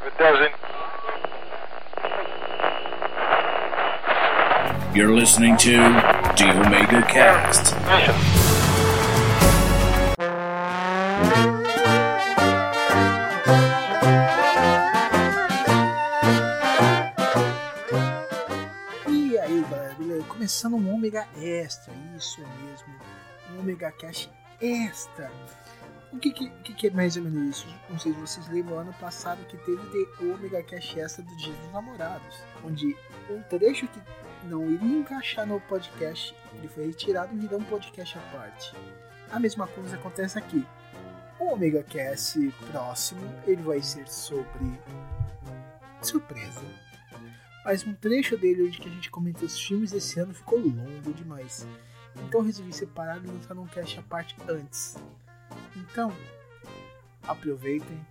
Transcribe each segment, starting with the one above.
Doesn't, You're listening to The Omega Cast. E aí, galera, beleza? Começando um Ômega Extra, isso mesmo, um Ômega Cash Extra. O que, que, que, é mais ou menos isso? Não sei se vocês lembram, ano passado que teve o Ômega Cash Extra do Dia dos Namorados, onde um trecho que não iria encaixar no podcast, ele foi retirado e virou um podcast à parte. A mesma coisa acontece aqui. O Omega Cast próximo, ele vai ser sobre surpresa. Mas um trecho dele onde que a gente comenta os filmes desse ano ficou longo demais. Então resolvi separar e lançar um cast à parte antes. Então, aproveitem.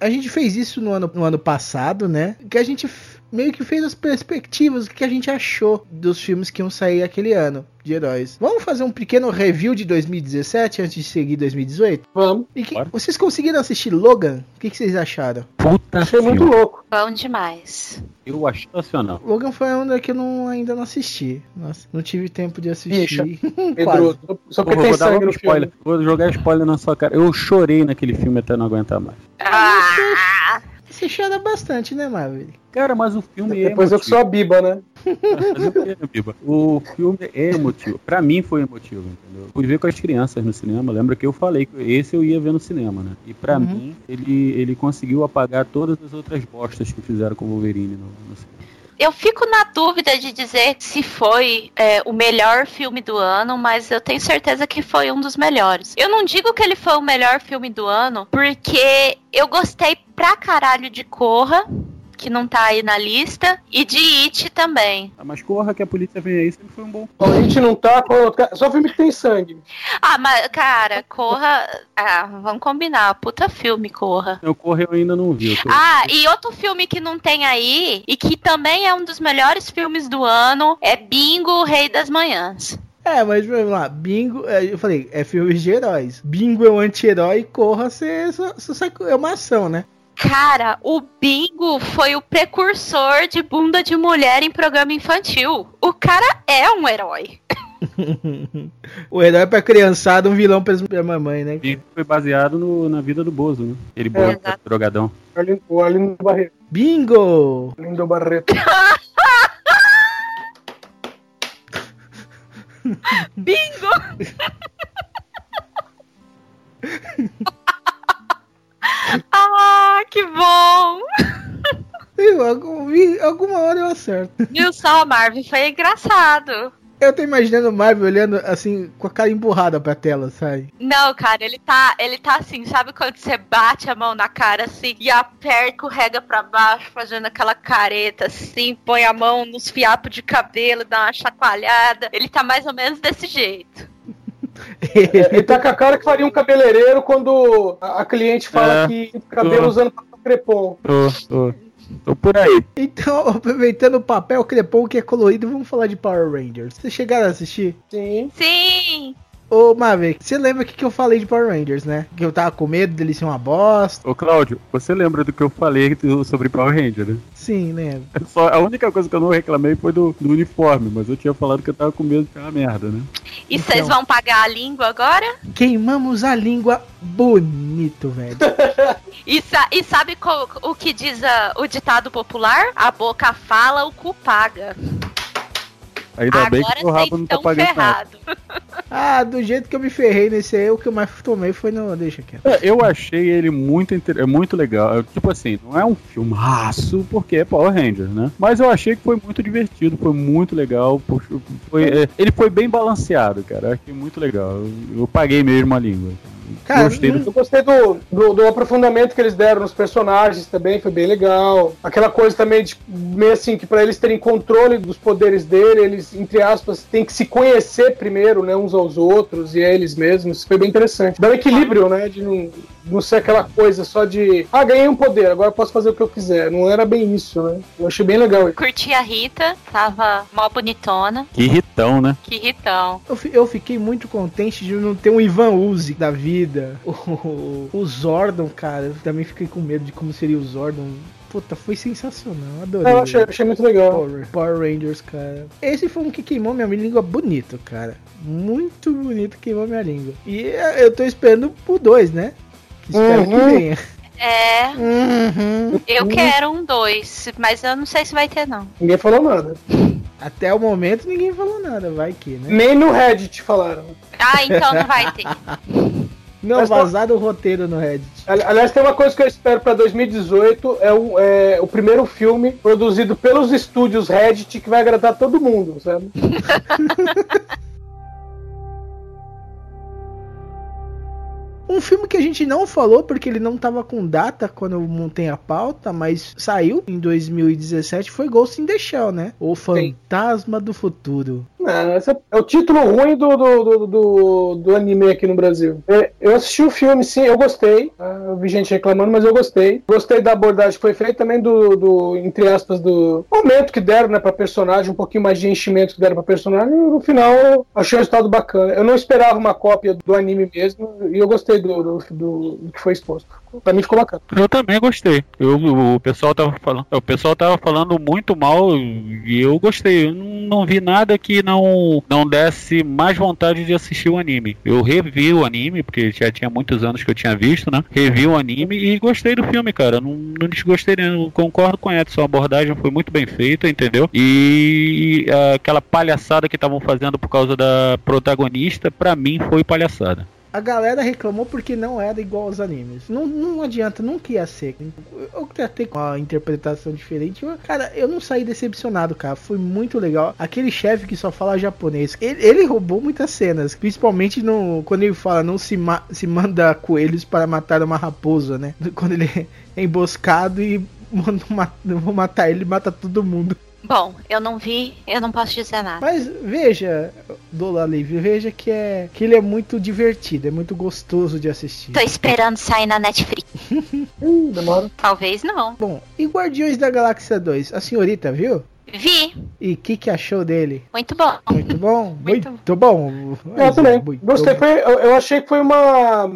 A gente fez isso no ano, no ano passado, né? Que a gente meio que fez as perspectivas, o que a gente achou dos filmes que iam sair aquele ano de heróis. Vamos fazer um pequeno review de 2017 antes de seguir 2018? Vamos. E que- vocês conseguiram assistir Logan? O que, que vocês acharam? Puta Achei muito louco. Bom demais. Eu achei sensacional. Logan foi uma que eu não, ainda não assisti. Nossa, não tive tempo de assistir. Pedro, só porque tem vou dar sangue no spoiler. filme. Vou jogar spoiler na sua cara. Eu chorei naquele filme até não aguentar mais. Ah! Você chora bastante, né, Marvel? Cara, mas o filme é Depois eu que sou a Biba, né? O filme é emotivo. Pra mim foi emotivo, entendeu? Fui ver com as crianças no cinema. Lembra que eu falei que esse eu ia ver no cinema, né? E pra Uhum. mim, ele, ele conseguiu apagar todas as outras bostas que fizeram com o Wolverine no, no cinema. Eu fico na dúvida de dizer se foi é, o melhor filme do ano, mas eu tenho certeza que foi um dos melhores. Eu não digo que ele foi o melhor filme do ano, porque eu gostei pra caralho de Corra, que não tá aí na lista, e de It também. Ah, mas corra que a polícia vem aí, sempre foi um bom A gente não tá com. Só filme que tem sangue. Ah, mas, cara, Corra. Ah, vamos combinar. Puta filme, Corra. Eu corro eu ainda não vi. tô- Ah, e outro filme que não tem aí, e que também é um dos melhores filmes do ano, é Bingo, o Rei das Manhãs. É, mas vamos lá, Bingo, é, eu falei, é filmes de heróis. Bingo é um anti-herói, corra, você, sai- é uma ação, né? Cara, o Bingo foi o precursor de bunda de mulher em programa infantil. O cara é um herói. o herói pra criançada, um vilão pra, mamãe, né? E foi baseado no- na vida do Bozo, né? Ele Exato. drogadão. O Arlindo Barreto. Bingo! Arlindo Barreto. Bingo! ah, que bom! Vi- alguma hora eu acerto. Viu só, Marvin? Foi engraçado. Eu tô imaginando o Marvel olhando assim, com a cara emburrada pra tela, sabe? Não, cara, ele tá, ele tá assim, sabe quando você bate a mão na cara assim e aperta o rega pra baixo, fazendo aquela careta assim, põe a mão nos fiapos de cabelo, dá uma chacoalhada. Ele tá mais ou menos desse jeito. É, Ele tá com a cara que faria um cabeleireiro quando a, a cliente fala É. que o cabelo Tô. usando papel crepom. Tô, tô. Tô por aí. Então, aproveitando o papel crepom que é colorido, vamos falar de Power Rangers. Vocês chegaram a assistir? Sim. Sim! Ô, Maverick, você lembra o que, que eu falei de Power Rangers, né? Que eu tava com medo dele ser uma bosta. Ô, Cláudio, você lembra do que eu falei do- sobre Power Ranger, né? Sim, lembro. Só, a única coisa que eu não reclamei foi do, do uniforme, mas eu tinha falado que eu tava com medo de ser uma merda, né? E Então. vocês vão pagar a língua agora? Queimamos a língua bonito, velho. E, sa- e sabe o que diz a- o ditado popular? A boca fala, o cu paga. Ainda bem Agora que o rabo não tá pagando nada. ferrados. Ah, do jeito que eu me ferrei nesse aí, o que eu mais tomei foi no. Deixa quieto. É, Eu achei ele muito, inter- é muito legal. Tipo assim, não é um filmaço, porque é Power Rangers, né? Mas eu achei que foi muito divertido, foi muito legal. foi- é, ele foi bem balanceado, cara. Eu achei muito legal. Eu, eu paguei mesmo a língua. Cara, Gostei do Eu gostei do, do, do aprofundamento que eles deram nos personagens também, foi bem legal. Aquela coisa também de meio assim, que pra eles terem controle dos poderes dele, eles, entre aspas, têm que se conhecer primeiro, né, uns aos outros e a eles mesmos. Foi bem interessante. Dá um equilíbrio, né, de não, não ser aquela coisa só de, ah, ganhei um poder, agora eu posso fazer o que eu quiser. Não era bem isso, né? Eu achei bem legal. Curti a Rita, tava mó bonitona. Que irritão, né? Que ritão. Eu, eu fiquei muito contente de não ter um Ivan Uzi da vida. O, o Zordon, cara, eu também fiquei com medo de como seria o Zordon. Puta, foi sensacional, adorei. Eu achei, achei muito legal. Power, Power Rangers, cara. Esse foi um que queimou minha língua bonito, cara. Muito bonito, queimou minha língua. E eh, eu tô esperando o 2, né? Espero que Uhum. venha. É, Uhum. eu quero um dois, mas eu não sei se vai ter, não. Ninguém falou nada. Até o momento ninguém falou nada, vai que, né? Nem no Reddit falaram. Ah, então não vai ter. Não, Mas- vazado o roteiro no Reddit. Ali- Aliás, tem uma coisa que eu espero pra 2018, é o, é o primeiro filme produzido pelos estúdios Reddit que vai agradar todo mundo, sabe? Um filme que a gente não falou porque ele não tava com data quando eu montei a pauta, mas saiu em 2017 foi Ghost in the Shell, né? O Fantasma do Futuro. Não, esse é é o título ruim do, do, do, do- anime aqui no Brasil. É, Eu assisti o filme, sim, eu gostei. Ah, Eu vi gente reclamando, mas eu gostei. Gostei da abordagem que foi feita, também do, do entre aspas, do momento que deram né, pra personagem, um pouquinho mais de enchimento que deram pra personagem. E no final, achei o resultado bacana. Eu não esperava uma cópia do anime mesmo, e eu gostei do, do, do- do que foi exposto. Pra mim ficou bacana. Eu também gostei. Eu, o pessoal tava falando, o pessoal tava falando muito mal e eu gostei. Eu não, não vi nada que não não desse mais vontade de assistir o anime. Eu revi o anime porque já tinha muitos anos que eu tinha visto, né? Revi o anime e gostei do filme, cara. Não, não desgostei, não. Concordo com o Edson. A abordagem foi muito bem feita, entendeu? E ah, aquela palhaçada que estavam fazendo por causa da protagonista, pra mim foi palhaçada. A galera reclamou porque não era igual aos animes. Não, não adianta, nunca ia ser. Eu tratei com uma interpretação diferente. Eu- cara, eu não saí decepcionado, cara. Foi muito legal. Aquele chefe que só fala japonês, ele, ele roubou muitas cenas. Principalmente no, quando ele fala não se, ma- se manda coelhos para matar uma raposa, né? Quando ele é emboscado e manda ma- vou matar ele, mata todo mundo. Bom, eu não vi, eu não posso dizer nada. Mas veja, Dola Livre, veja que é que ele é muito divertido, é muito gostoso de assistir. Tô esperando sair na Netflix. Hum, demora. Talvez não. Bom, e Guardiões da Galáxia 2? A senhorita viu? Vi, E o que, que achou dele? muito bom. Muito bom? Muito. muito bom. Eu também. Muito Gostei. bom. Foi, eu, eu achei que foi uma.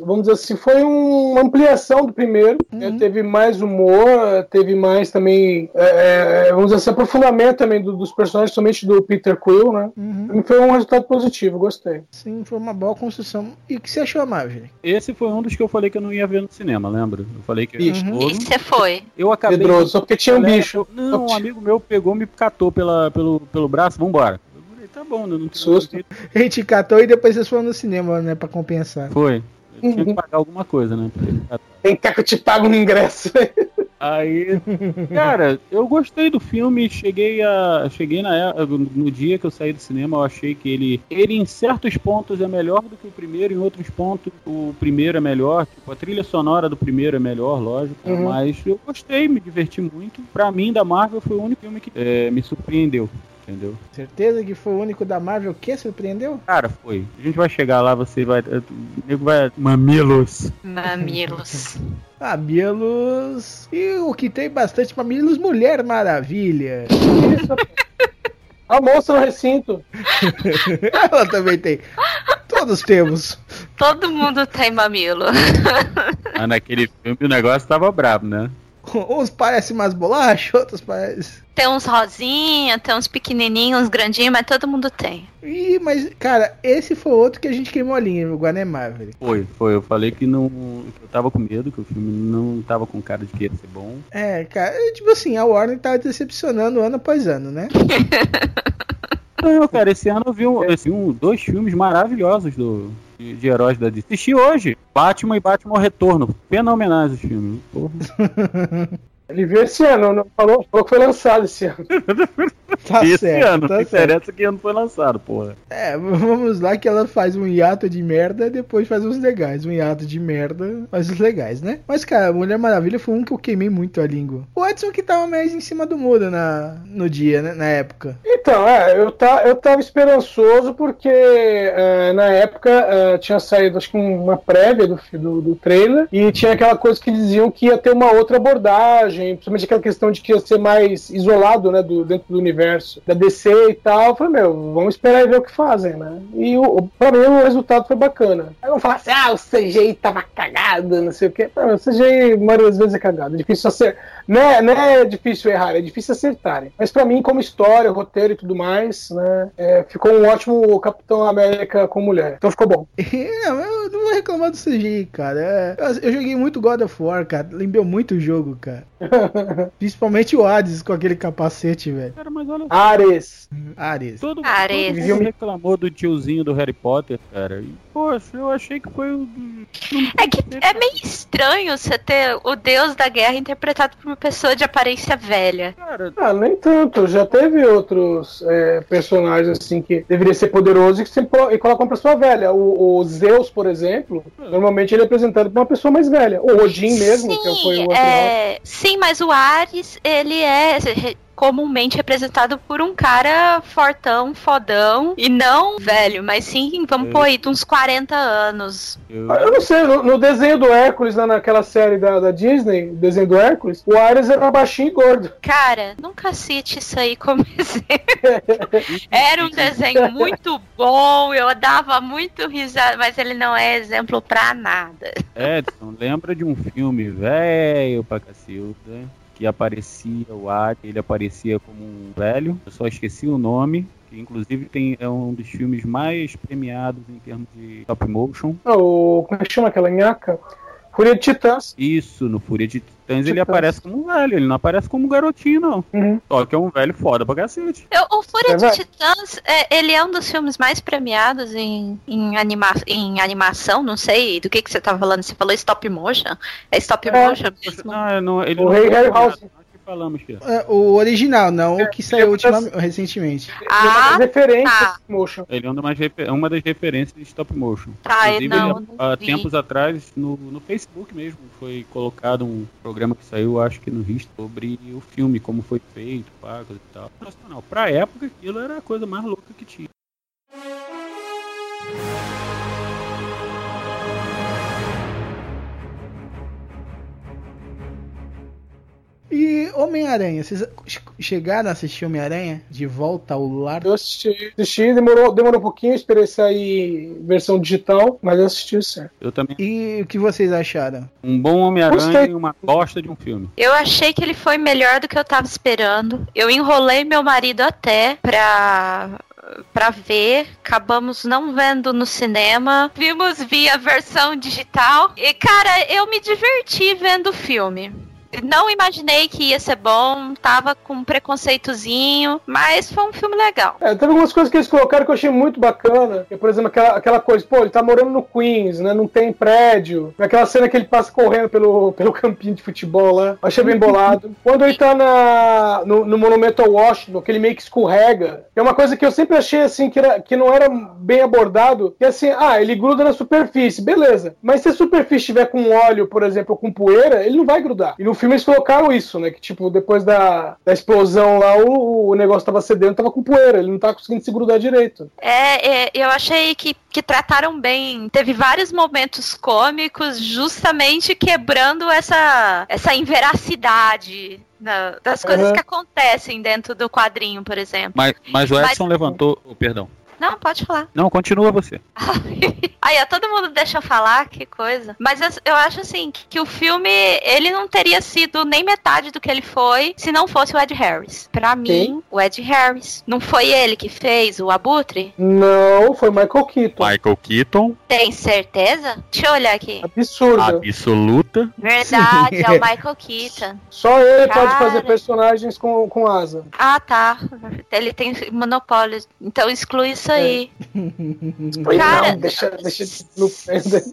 Vamos dizer assim, foi um- uma ampliação do primeiro. Uhum. né? Teve mais humor, teve mais também. é, é, vamos dizer assim, aprofundamento também do- dos personagens, somente do Peter Quill, né? Uhum. Foi um resultado positivo, gostei. Sim, foi uma boa construção. E o que você achou, Marvel? Esse foi um dos que eu falei que eu não ia ver no cinema, lembra? Eu falei que eu ia Uhum. E você foi. Eu acabei. Pedroso, só porque tinha um Galera, bicho. Não, um amigo meu pegou, me catou pela, pelo, pelo braço, vambora. Eu falei, tá bom, não, não tem Susto. A gente catou e depois vocês foram no cinema, né? Pra compensar. Foi. Eu tinha que Uhum. pagar alguma coisa, né? Tem que eu te pago no ingresso. Aí, cara, eu gostei do filme, cheguei a. Cheguei na, é- no dia que eu saí do cinema, eu achei que ele. Ele em certos pontos é melhor do que o primeiro, em outros pontos o primeiro é melhor. Tipo, a trilha sonora do primeiro é melhor, lógico. Uhum. Mas eu gostei, me diverti muito. Pra mim, da Marvel, foi o único filme que é, me surpreendeu. Entendeu? Certeza que foi o único da Marvel que surpreendeu? Cara, foi. A gente vai chegar lá, você vai. O nego vai. Mamilos. Mamilos. Mamilos. E o que tem bastante mamilos, Mulher Maravilha. Isso. A moça no recinto. Ela também tem. Todos temos. Todo mundo tem mamilo. Mas naquele filme o negócio tava brabo, né? Uns parecem mais bolacha, outros parecem. Tem uns rosinha, tem uns pequenininhos, uns grandinhos, mas todo mundo tem. Ih, mas, cara, esse foi outro que a gente queimou a linha, o Guané Marvel. Foi, foi. Eu falei que não. que eu tava com medo, que o filme não tava com cara de que ia ser bom. É, cara, é, tipo assim, a Warner tá decepcionando ano após ano, né? estranho, cara. Esse ano eu vi, um, um, dois filmes maravilhosos do, de, de heróis da DC. Assisti hoje. Batman e Batman Retorno. Fenomenais os filmes. Porra. Ele viu esse ano, não falou, falou que foi lançado esse ano. Tá esse certo, ano. tá Não certo. interessa que ano foi lançado, porra. É, vamos lá que ela faz um hiato de merda e depois faz os legais. Um hiato de merda faz os legais, né? Mas, cara, Mulher Maravilha foi um que eu queimei muito a língua. O Edson que tava mais em cima do muro na, no dia, né? Na época. Então, é, eu, tá, eu tava esperançoso porque é, na época é, tinha saído acho que uma prévia do, do, do trailer e tinha aquela coisa que diziam que ia ter uma outra abordagem, principalmente aquela questão de que ia ser mais isolado, né, do, dentro do universo da DC e tal. Eu falei, meu, vamos esperar e ver o que fazem, né? E o, pra mim o resultado foi bacana. Aí vão falar assim, ah, o CGI tava cagado, não sei o quê. Não, o CGI, a maioria das vezes é cagado. É difícil acertar. Não é, não é difícil errar, é difícil acertarem. Mas pra mim, como história, roteiro e tudo mais, né, é, ficou um ótimo Capitão América com mulher. Então ficou bom. eu não vou reclamar do CGI, cara. É, eu, eu joguei muito God of War, cara. Lembrou muito o jogo, cara. Principalmente o Hades com aquele capacete, velho. Cara, mas olha Ares. Ares. Todo, Ares. todo mundo reclamou do tiozinho do Harry Potter, cara. E, poxa, eu achei que foi o. É que é meio estranho você ter o deus da guerra interpretado por uma pessoa de aparência velha. Cara, Ah, nem tanto. Já teve outros é, personagens assim que deveria ser poderoso e que sempre e colocam uma pessoa velha. O, o Zeus, por exemplo, normalmente ele é apresentado por uma pessoa mais velha. O Odin mesmo, que foi o é, sim, mas o Ares, ele é comumente representado por um cara fortão, fodão, e não velho, mas sim, vamos É. pôr aí, de uns 40 anos. eu, Eu não sei, no, no desenho do Hércules, lá naquela série da, da Disney, o desenho do Hércules, o Ares era baixinho e gordo. Cara, nunca cite isso aí como exemplo. Era um desenho muito bom, eu dava muito risada, mas ele não é exemplo pra nada. Edson, lembra de um filme velho pra cacilda que aparecia o Ari, ele aparecia como um velho, eu só esqueci o nome. Inclusive tem, é um dos filmes mais premiados em termos de stop motion. Ah, o, como é que chama aquela nhaca? Fúria de Titãs. Isso, no Fúria de Titãs ele Titãs. aparece como um velho, ele não aparece como um garotinho, não. Uhum. Só que é um velho foda pra cacete. Eu- o Fúria É de verdade. Titãs, é, ele é um dos filmes mais premiados em, em, anima em animação, não sei do que, que você tava falando, você falou stop motion? É stop É. motion mesmo? Não, não, ele O não Rei Harryhausen. Falamos, Fia. É, o original, não o que saiu é ultima, das- recentemente. Ele é uma Ah, das referências tá. motion. Ele é uma das, refer- uma das referências de stop motion. Tá, Inclusive, não, ele, não há vi. tempos atrás, no, no Facebook mesmo, foi colocado um programa que saiu, acho que no Risto, sobre o filme, como foi feito, pago e tal. Nacional. Pra época, aquilo era a coisa mais louca que tinha. E Homem-Aranha, vocês chegaram a assistir Homem-Aranha? De volta ao lar? Eu assisti, assisti demorou, demorou um pouquinho, esperei sair versão digital, mas eu assisti certo. Eu também. E o que vocês acharam? Um bom Homem-Aranha e uma bosta de um filme. Eu achei que ele foi melhor do que eu tava esperando. Eu enrolei meu marido até pra pra ver, acabamos não vendo no cinema, vimos via versão digital e cara, eu me diverti vendo o filme. Não imaginei que ia ser bom, tava com um preconceitozinho, mas foi um filme legal. É, teve algumas coisas que eles colocaram que eu achei muito bacana. Por exemplo, aquela, aquela coisa, pô, ele tá morando no Queens, né? Não tem prédio. Aquela cena que ele passa correndo pelo, pelo campinho de futebol lá. Achei bem bolado. Quando ele tá na, no, no monumento ao Washington, que ele meio que escorrega. É uma coisa que eu sempre achei assim, que, era, que não era bem abordado. Que é assim, ah, ele gruda na superfície, beleza. Mas se a superfície tiver com óleo, por exemplo, ou com poeira, ele não vai grudar. E no filme eles colocaram isso, né? Que tipo, depois da, da explosão lá, o, o negócio tava cedendo, tava com poeira, ele não tava conseguindo se grudar direito. É, é, eu achei que, que trataram bem. Teve vários momentos cômicos, justamente quebrando essa, essa inveracidade das coisas Uhum. que acontecem dentro do quadrinho, por exemplo. Mas, mas o Mas- Edson levantou. oh, perdão. Não, pode falar. Não, continua você. Aí, ó, todo mundo deixa eu falar, que coisa. Mas eu, eu acho assim, que, que o filme, ele não teria sido nem metade do que ele foi se não fosse o Ed Harris. Pra mim, o Ed Harris. Não foi ele que fez o Abutre? Não, foi Michael Keaton. Michael Keaton, Tem certeza? Deixa eu olhar aqui. Absurdo. absoluta. Verdade, é o Michael Keaton. Só ele pode Cara. fazer personagens com, com asa. Ah, tá. Ele tem monopólio. Então exclui isso aí. Cara- não, deixa, deixa no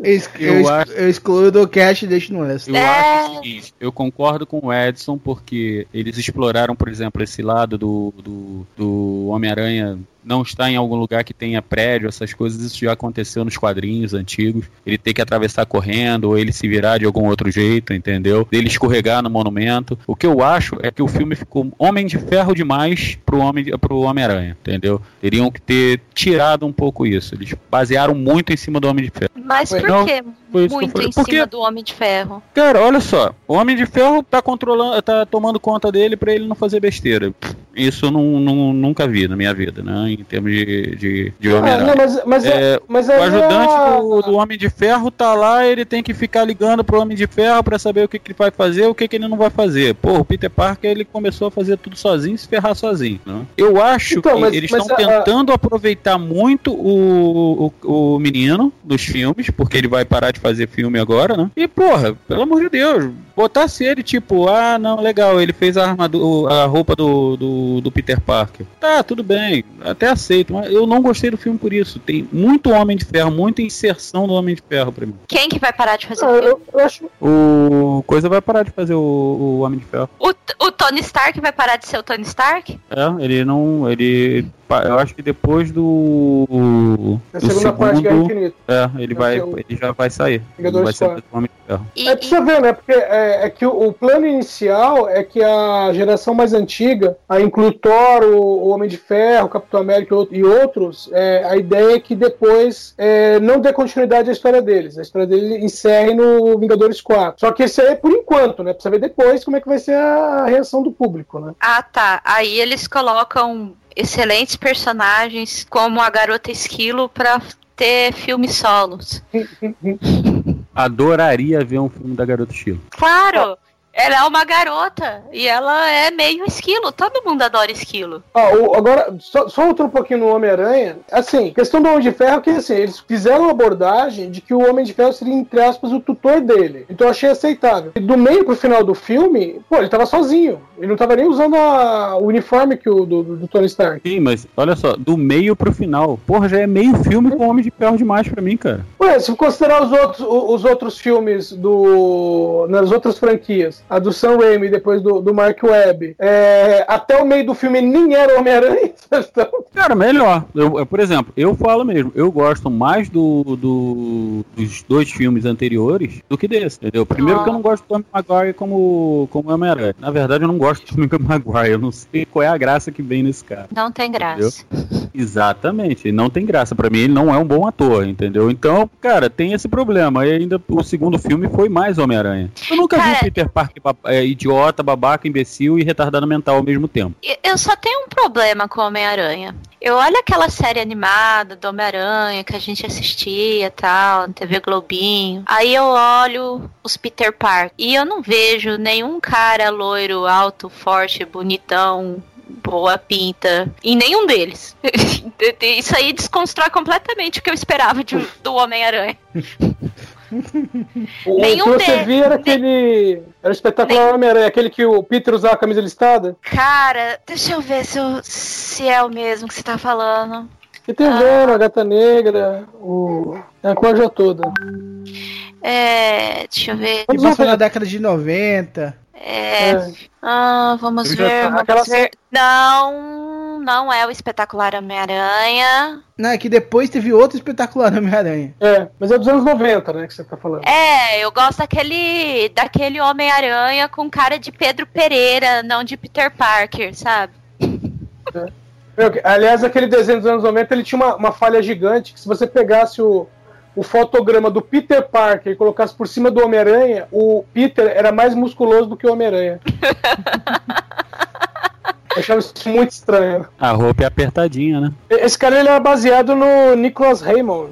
ex- Eu acho- eu excluo do cast e deixo no extra. Eu É. acho o seguinte, eu concordo com o Edson, porque eles exploraram, por exemplo, esse lado do, do, do Homem-Aranha não estar em algum lugar que tenha prédio, essas coisas, isso já aconteceu nos quadrinhos antigos. Ele ter que atravessar correndo, ou ele se virar de algum outro jeito, entendeu? Ele escorregar no monumento. O que eu acho é que o filme ficou Homem de Ferro demais pro Homem pro Homem-Aranha, entendeu? Teriam que ter tirado um pouco isso. Eles basearam muito em cima do Homem de Ferro. Mas por Não, que muito em Porque cima do Homem de Ferro? Cara, olha só, o Homem de Ferro tá controlando, tá tomando conta dele pra ele não fazer besteira. Isso eu não, não- nunca vi na minha vida, né? Em termos de, de, de Ah, não, Homem-Aranha. mas, mas, é, É, mas O ajudante é a- do, do Homem de Ferro tá lá, ele tem que ficar ligando pro Homem de Ferro pra saber o que, que ele vai fazer o que, que ele não vai fazer. Pô, o Peter Parker ele começou a fazer tudo sozinho, se ferrar sozinho. Né? Eu acho Então, que mas- eles estão a- tentando aproveitar muito o, o, o menino dos filmes, porque ele vai parar de fazer filme agora, né? E, porra, pelo amor de Deus, botasse ele tipo, ah, não, legal, ele fez a armadura, a roupa do, do, do Peter Parker. Tá, tudo bem, até aceito, mas eu não gostei do filme por isso. Tem muito Homem de Ferro, muita inserção do Homem de Ferro pra mim. Quem que vai parar de fazer Ah, o filme? eu, eu acho. O Coisa vai parar de fazer o, o Homem de Ferro. O, o Tony Stark vai parar de ser o Tony Stark? É, ele não. Ele. Eu acho que depois do. Na do segunda parte de Guerra segundo. Infinita. É, ele Vai vai. ser o- Ele já vai sair. Vingadores vai ser o Homem de Ferro. E, É, precisa ver, né? Porque é, é que o, o plano inicial é que a geração mais antiga, a inclui Thor, o, o Homem de Ferro, o Capitão América e out- outros, é, a ideia é que depois é, não dê continuidade à história deles. A história deles encerre no Vingadores 4. Só que esse aí é por enquanto, né? Precisa ver depois como é que vai ser a reação do público, né? Ah, tá. Aí eles colocam excelentes personagens como a Garota Esquilo pra ter filmes solos. Adoraria ver um filme da Garota Estilo. Claro! Ela é uma garota e ela é meio esquilo. Todo mundo adora esquilo. Ó, o- agora, só, só outro um pouquinho no Homem-Aranha. Assim, questão do Homem de Ferro é que assim, eles fizeram uma abordagem de que o Homem de Ferro seria, entre aspas, o tutor dele. Então eu achei aceitável. E do meio pro final do filme, pô, ele tava sozinho. Ele não tava nem usando a- o uniforme que o do, do Tony Stark. Sim, mas olha só, do meio pro final. Porra, já é meio filme com Homem de Ferro demais pra mim, cara. Ué, se considerar os outros, o- os outros filmes do. nas outras franquias, a do Sam Raimi depois do, do Mark Webb, é, até o meio do filme nem era Homem-Aranha. Então, Cara, melhor. Eu, eu, por exemplo, eu falo mesmo, eu gosto mais do, do- dos dois filmes anteriores do que desse, entendeu? Primeiro Ah. que eu não gosto do Tommy Maguire como, como Homem-Aranha. Na verdade, eu não gosto do Tommy Maguire. Eu não sei qual é a graça que vem nesse cara. Não tem graça. Exatamente, ele não tem graça. Pra mim, ele não é um bom ator, entendeu? Então, cara, tem esse problema. E ainda o segundo filme foi mais Homem-Aranha. Eu nunca vi Cara- Peter Parker é, idiota, babaca, imbecil e retardado mental ao mesmo tempo. Eu só tenho um problema com o Homem-Aranha. Eu olho aquela série animada do Homem-Aranha que a gente assistia e tal, na TV Globinho. Aí eu olho os Peter Parker e eu não vejo nenhum cara loiro, alto, forte, bonitão, boa pinta em nenhum deles. Isso aí desconstrói completamente o que eu esperava de- do Homem-Aranha. O Nenhum que você de- via era aquele. Era o espetacular Homem-Aranha, aquele que o Peter usava a camisa listada. Cara, deixa eu ver se, eu- se é o mesmo que você tá falando. E tem vendo, a gata negra, o. a coisa toda. É. Deixa eu ver. Que passou na década de 90. É. É. Ah, vamos ver, tá- vamos aquela- ver. Não, não é o espetacular Homem-Aranha. Não, é que depois teve outro espetacular Homem-Aranha. É, mas é dos anos 90, né, que você tá falando. É, eu gosto daquele, daquele Homem-Aranha com cara de Pedro Pereira, não de Peter Parker, sabe? Meu, Aliás, aquele desenho dos anos 90 ele tinha uma, uma falha gigante que se você pegasse o, o fotograma do Peter Parker e colocasse por cima do Homem-Aranha, o Peter era mais musculoso do que o Homem-Aranha. Eu achava isso muito estranho. A roupa é apertadinha, né? Esse cara ele era baseado no Nicholas Raymond.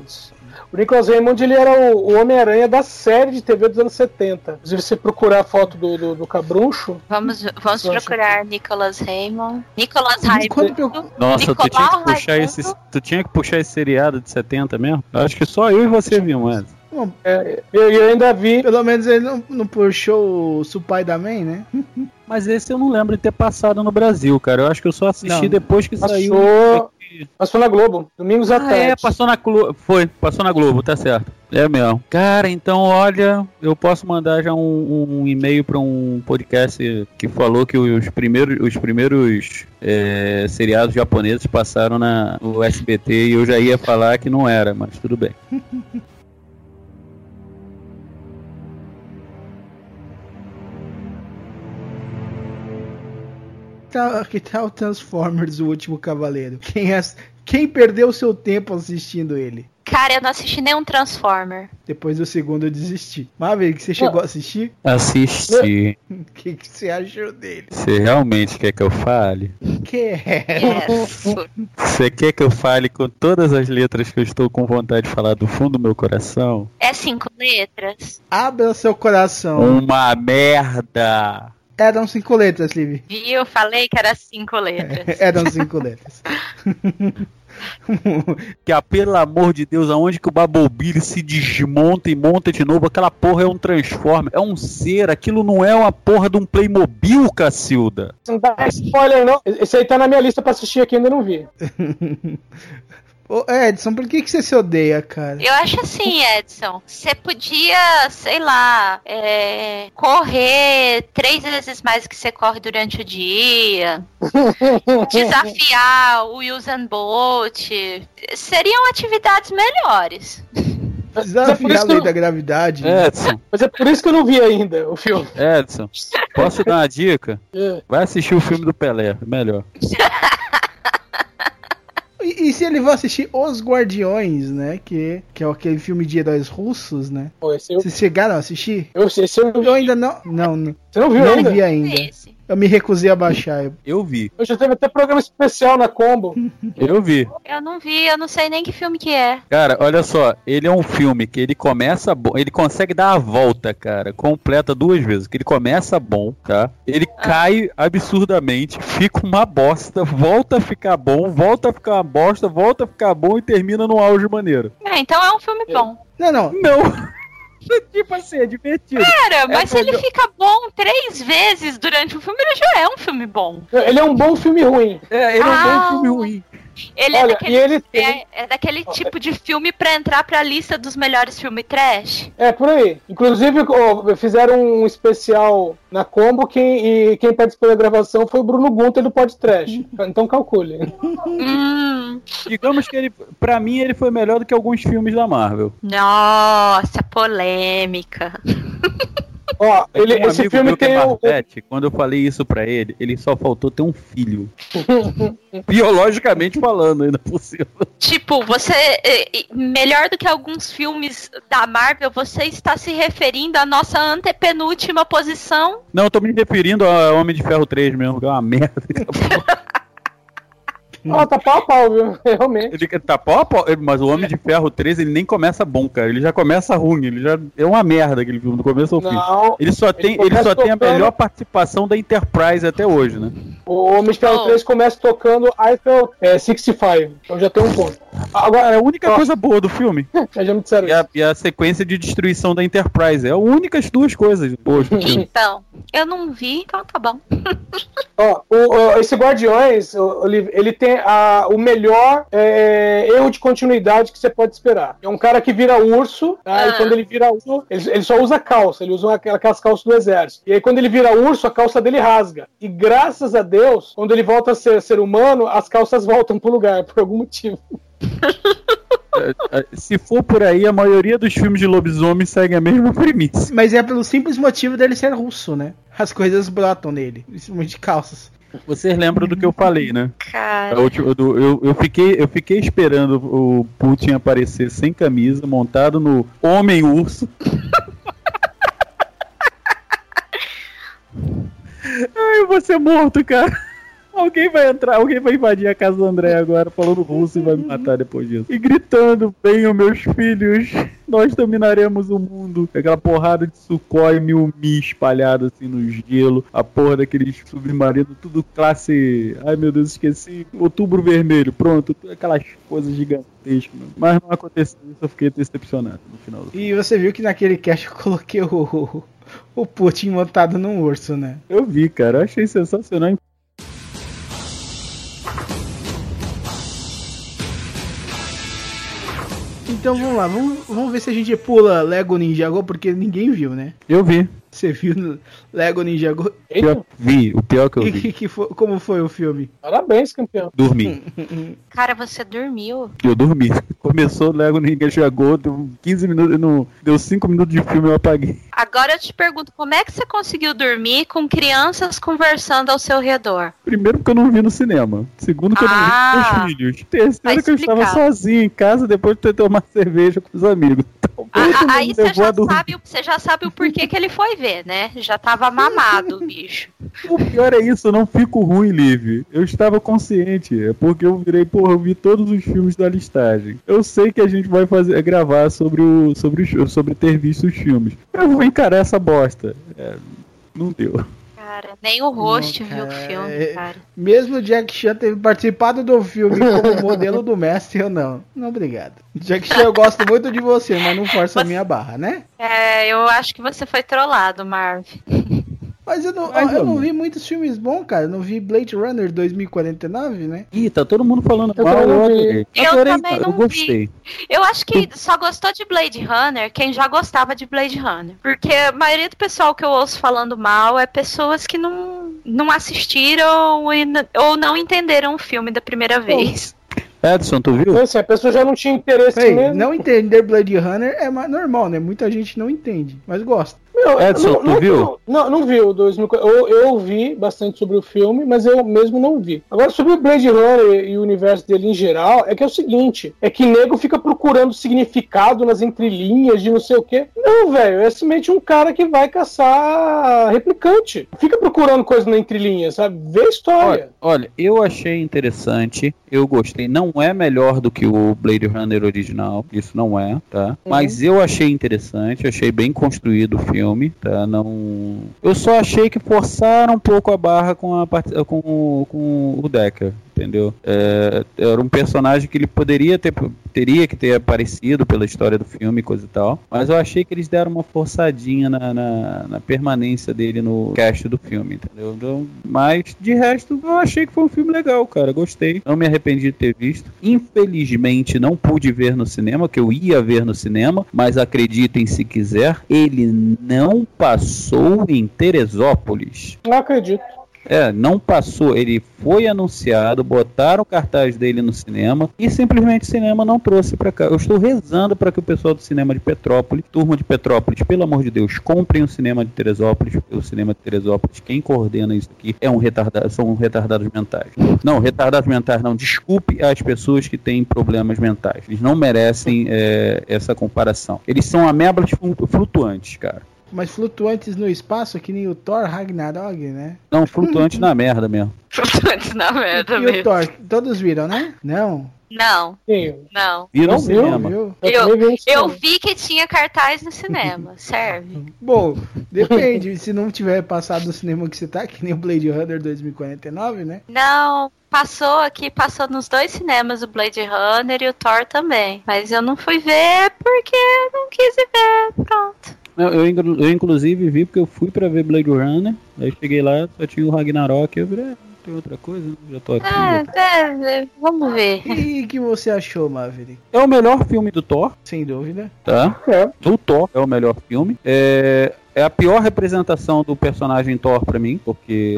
O Nicholas Raymond ele era o, o Homem-Aranha da série de TV dos anos 70. Inclusive, se você procurar a foto do, do, do cabruncho, Vamos, vamos Eu acho procurar Nicholas Raymond. Nicholas Raymond. eu- Nossa, tu tinha que puxar Raimundo. esse. Tu tinha que puxar esse seriado de 70 mesmo? Acho que só eu e você vimos, mas. Bom, é, eu, eu ainda vi. pelo menos ele não, não puxou o Supai da Man, né? Mas esse eu não lembro de ter passado no Brasil, cara. Eu acho que eu só assisti Não. depois que saiu. Passou, passou na Globo, domingos à Ah, tarde. é, passou na Globo. Foi, passou na Globo, tá certo. É mesmo. Cara, então olha, eu posso mandar já um, um e-mail pra um podcast que falou que os primeiros, os primeiros é, seriados japoneses passaram na, no SBT e eu já ia falar que não era, mas tudo bem. Tá, que tal Transformers, o último cavaleiro? Quem, as- quem perdeu seu tempo assistindo ele? Cara, eu não assisti nenhum Transformer. Depois do segundo eu desisti. Maverick, você chegou a assistir? Assisti. O que, que você achou dele? Você realmente quer que eu fale? Que é? Yes. Você quer que eu fale com todas as letras que eu estou com vontade de falar do fundo do meu coração? É cinco letras? Abra seu coração. Uma merda! Eram cinco letras, Liv. Viu? Falei que era cinco letras. Eram cinco letras. Que ah, pelo amor de Deus, aonde que o Babobilly se desmonta e monta de novo? Aquela porra é um Transformer, é um ser, aquilo não é uma porra de um Playmobil, Cacilda. Não dá spoiler, não. Esse aí tá na minha lista pra assistir aqui, ainda não vi. Ô, Edson, por que, que você se odeia, cara? Eu acho assim, Edson. Você podia, sei lá, é, correr três vezes mais que você corre durante o dia. desafiar o Usain Bolt. Seriam atividades melhores. Mas é Desafiar a lei eu, da gravidade. Edson, mas é por isso que eu não vi ainda o filme. Edson, posso dar uma dica? É. Vai assistir o filme do Pelé, melhor. E, e se ele vai assistir Os Guardiões, né? Que, que é aquele filme de heróis russos, né? Pô, esse eu, Vocês chegaram a assistir? eu, esse eu, Eu ainda não. Não, não, você não viu não ainda? vi ainda. Esse. Eu me recusei a baixar. Eu- Eu vi, Eu já teve até programa especial na Combo. eu vi. Eu não vi, eu não sei nem que filme que é. Cara, olha só, ele é um filme que ele começa bom, ele consegue dar a volta, cara, completa duas vezes. Que ele começa bom, tá? Ele cai absurdamente, fica uma bosta, volta a ficar bom, volta a ficar uma bosta, volta a ficar bom e termina no auge maneiro. É, então é um filme bom. Não, não. Não. tipo assim, é divertido. Cara, mas se ele fica bom três vezes durante o filme, ele já é um filme bom. Ele é um bom filme ruim. É, ele é um Ah. bom filme ruim. Ele é Olha, daquele, e ele é, é daquele tipo de filme pra entrar pra lista dos melhores filmes trash. É, por aí. Inclusive, fizeram um especial na Combo quem, e quem participou da gravação foi o Bruno Gunter do Podcast. Então calcule. Hum, Digamos que ele, pra mim, ele foi melhor do que alguns filmes da Marvel. nossa, polêmica. Ó, ele, Um esse amigo filme meu que é tem o, o- Marvete, quando eu falei isso pra ele, ele só faltou ter um filho. Biologicamente falando, ainda por cima. Tipo, você. é, é, Melhor do que alguns filmes da Marvel, você está se referindo à nossa antepenúltima posição. Não, eu tô me referindo a Homem de Ferro 3 mesmo, que é uma merda. Ó, tá pau a pau, viu? Realmente. Ele tá pau a pau, mas o Homem de Ferro 3 ele nem começa bom, cara. Ele já começa ruim, ele já é uma merda aquele filme do começo ao fim. Não, Ele só tem, ele começa só tem a tocando- melhor participação da Enterprise até hoje, né? o Homem de Ferro Oh. 3 começa tocando Eiffel é, 65. Então já tem um ponto. Agora, é a única Ó. coisa boa do filme. Já me disseram E a, e a sequência de destruição da Enterprise. É a únicas duas coisas boas do filme. Então, eu não vi, então tá bom. Ó, o, o- esse Guardiões, Olive, ele tem a- o melhor é, erro de continuidade que você pode esperar. É um cara que vira urso, tá? e Ah. quando ele vira urso, ele, ele só usa calça, ele usa aquela- aquelas calças do exército. E aí quando ele vira urso, a calça dele rasga. E graças a Deus, quando ele volta a ser ser humano, as calças voltam pro lugar, por algum motivo. É, Se for por aí, a maioria dos filmes de lobisomem segue a mesma premissa. Mas é pelo simples motivo dele ser russo, né? As coisas brotam nele, principalmente de calças. Vocês lembram do que eu falei, né? Cara. Eu, eu, fiquei, eu fiquei esperando o Putin aparecer sem camisa, montado no Homem-Urso. Ai, eu vou ser morto, cara. Alguém vai entrar, alguém vai invadir a casa do André agora falando russo e vai me matar depois disso. E gritando, venham meus filhos, nós dominaremos o mundo. Aquela porrada de Sukhoi mil mi espalhada assim no gelo, a porra daqueles submarinos, tudo classe. Ai meu Deus, esqueci. Outubro vermelho, pronto, aquelas coisas gigantescas. mano. Mas não aconteceu isso, eu fiquei decepcionado no final do E você viu que naquele cast eu coloquei o, o Putin montado num urso, né? Eu vi, cara, eu achei sensacional. Então vamos lá, vamos, vamos ver se a gente pula Lego Ninjago, porque ninguém viu, né? Eu vi. Você viu no Lego Ninjago? Eita, Pior- vi, o pior que eu E vi. que, que foi, como foi o filme? parabéns, campeão. Dormi. Cara, você dormiu. Eu dormi. Começou o Lego Ninja Jagou, deu 15 minutos, não, deu 5 minutos de filme eu apaguei. Agora eu te pergunto, como é que você conseguiu dormir com crianças conversando ao seu redor? Primeiro porque eu não vi no cinema. Segundo que eu não vi Ah, com meus filhos. Terceiro que eu estava sozinho em casa depois de ter tomado cerveja com os amigos. A- aí você já, sabe, o- você já sabe o porquê que ele foi ver, né? Já tava mamado o bicho. O pior é isso, eu não fico ruim, Liv. Eu estava consciente. É porque eu virei, porra, eu vi todos os filmes da listagem. Eu sei que a gente vai fazer, gravar sobre o. sobre, o, sobre ter visto os filmes. Eu vou encarar essa bosta. É, não deu. Cara, nem o host Não, viu o filme, é- cara. Mesmo o Jack Chan ter participado do filme como modelo do mestre, eu não. Não, obrigado. Jack Chan, eu gosto muito de você, mas não força a minha barra, né? É, eu acho que você foi trollado, Marv. Mas eu não, Mais eu não vi muitos filmes bons, cara. Eu não vi Blade Runner 2049, né? Ih, tá todo mundo falando Eu mal. também não vi. adorei. Eu Adorei, também cara, não eu gostei. Eu acho que só gostou de Blade Runner quem já gostava de Blade Runner. Porque a maioria do pessoal que eu ouço falando mal é pessoas que não, não assistiram ou não entenderam o filme da primeira vez. Edson, tu viu? Então, assim, a pessoa já não tinha interesse Ei, mesmo. não entender Blade Runner é normal, né? Muita gente não entende, mas gosta. Meu, Edson, não, tu não, viu? Não, não vi o 2000. Eu, eu ouvi bastante sobre o filme, mas eu mesmo não vi. Agora, sobre o Blade Runner e o universo dele em geral, é que é o seguinte: é que nego fica procurando significado nas entrelinhas de não sei o quê. Não, velho, é simplesmente um cara que vai caçar replicante. Fica procurando coisa na entrelinha, sabe? Vê a história. Olha, olha, eu achei interessante, eu gostei. Não é melhor do que o Blade Runner original, isso não é, tá? Mas eu achei interessante, achei bem construído o filme, tá? Não, eu só achei que forçaram um pouco a barra com a part- com, com o Decker. Entendeu? É, era um personagem que ele poderia ter, teria que ter aparecido pela história do filme, coisa e tal. Mas eu achei que eles deram uma forçadinha na, na, na permanência dele no cast do filme, entendeu? Então, mas de resto, eu achei que foi um filme legal, cara. Gostei. Não me arrependi de ter visto. Infelizmente, não pude ver no cinema, que eu ia ver no cinema, mas acreditem se quiser, ele não passou em Teresópolis. Não acredito. É, não passou. Ele foi anunciado, botaram o cartaz dele no cinema e simplesmente o cinema não trouxe pra cá. Eu estou rezando para que o pessoal do cinema de Petrópolis, turma de Petrópolis, pelo amor de Deus, comprem o cinema de Teresópolis, o cinema de Teresópolis, quem coordena isso aqui é um retardado, são retardados mentais. Não, retardados mentais não. Desculpe as pessoas que têm problemas mentais. Eles não merecem é, essa comparação. Eles são amebas flu- flutuantes, cara. Mas flutuantes no espaço, que nem o Thor Ragnarok, né? Não, flutuantes na merda mesmo. Antes na merda E o mesmo. Thor, todos viram, né? Não. Não, Sim, não. Vi no cinema. Viu? eu, Eu- Eu vi que tinha cartaz no cinema, serve. Bom, depende. Se não tiver passado no cinema que você tá, que nem o Blade Runner 2049, né? Não, passou aqui, passou nos dois cinemas o Blade Runner e o Thor também. Mas eu não fui ver porque não quis ir ver, pronto. Eu, inclu- eu inclusive vi porque eu fui pra ver Blade Runner, aí cheguei lá, só tinha o Ragnarok, eu é, não tem outra coisa, já tô aqui. Ah, é, é, vamos ver. E o que você achou, Maverick? É o melhor filme do Thor, Sem dúvida. tá? É. Do Thor é o melhor filme. É, é a pior representação do personagem Thor pra mim, porque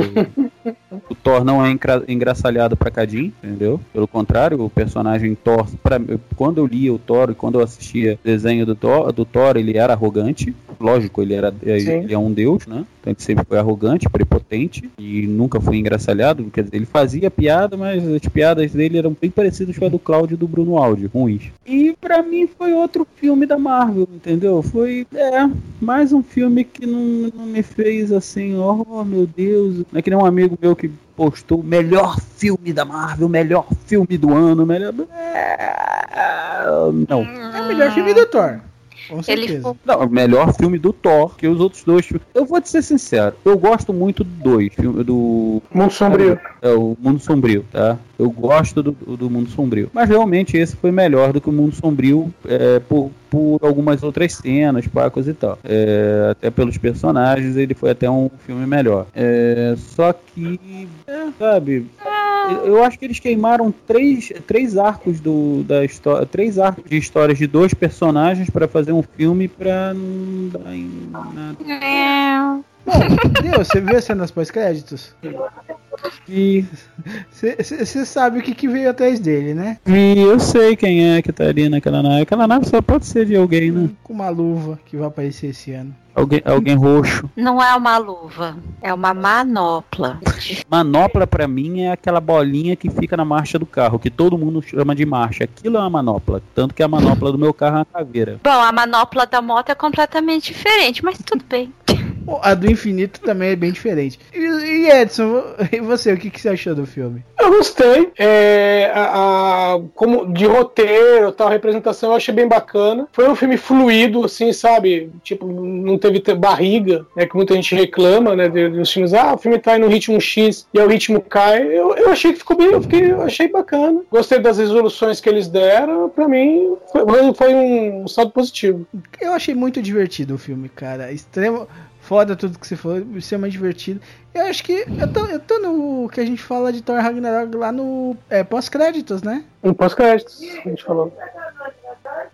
o Thor não é engra- engraçalhado pra Cadinho, entendeu? Pelo contrário, o personagem Thor, pra, quando eu lia o Thor e quando eu assistia desenho do Thor, do Thor, ele era arrogante. Lógico, ele era ele é um deus, né? Então ele sempre foi arrogante, prepotente e nunca foi engraçalhado. Quer dizer, ele fazia piada, mas as piadas dele eram bem parecidas com a do Cláudio e do Bruno Aldi, ruins. E pra mim foi outro filme da Marvel, entendeu? Foi, é, mais um filme que não, não me fez assim, oh meu Deus. Não é que nem um amigo meu que postou o melhor filme da Marvel, melhor filme do ano, melhor. É, Não. É o melhor filme do Thor. Com Ele certeza. Não, o melhor filme do Thor que os outros dois. filmes. Eu vou te ser sincero, eu gosto muito do dois, do Mundo Sombrio. é, o Mundo Sombrio, tá? Eu gosto do, do Mundo Sombrio. Mas realmente esse foi melhor do que o Mundo Sombrio é, por, por algumas outras cenas, pacos e tal. É, até pelos personagens, ele foi até um filme melhor. É, só que, é, sabe, eu- eu acho que eles queimaram três, três arcos do, da história, três arcos de histórias de dois personagens para fazer um filme pra não dar em nada. É. Bom, Deus, você viu as cenas pós-créditos? E, Você sabe o que, que veio atrás dele, né? e eu sei quem é que tá ali naquela nave. Aquela nave só pode ser de alguém, né? Com uma luva que vai aparecer esse ano. Alguém, alguém roxo. Não é uma luva, é uma manopla. Manopla pra mim é aquela bolinha que fica na marcha do carro, que todo mundo chama de marcha. Aquilo é uma manopla. Tanto que a manopla do meu carro é uma caveira. Bom, a manopla da moto é completamente diferente, mas tudo bem. A do infinito também é bem diferente. E, e Edson, e você, o que, que você achou do filme? Eu gostei. É, a, a- como de roteiro, tal, representação, eu achei bem bacana. Foi um filme fluido, assim, sabe? Tipo, não teve te- barriga, né? Que muita gente reclama, né? De, dos filmes, ah, o filme tá no ritmo X e aí o ritmo cai. Eu, eu achei que ficou bem, eu, fiquei, eu achei bacana. Gostei das resoluções que eles deram. Pra mim, foi, foi um saldo positivo. Eu achei muito divertido o filme, cara. Extremo. Foda tudo que você falou, extremamente divertido. Eu acho que eu tô, eu tô no que a gente fala de Thor Ragnarok lá no é, pós-créditos, né? Um pós-créditos, a gente falou.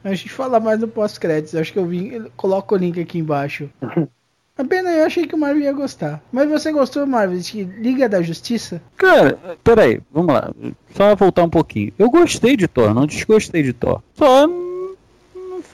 A gente fala mais no pós-créditos. Acho que eu vim. Coloco o link aqui embaixo. A pena, eu achei que o Marvel ia gostar. Mas você gostou, Marvel, de Liga da Justiça? Cara, peraí, vamos lá. Só voltar um pouquinho. Eu gostei de Thor, não desgostei de Thor. Só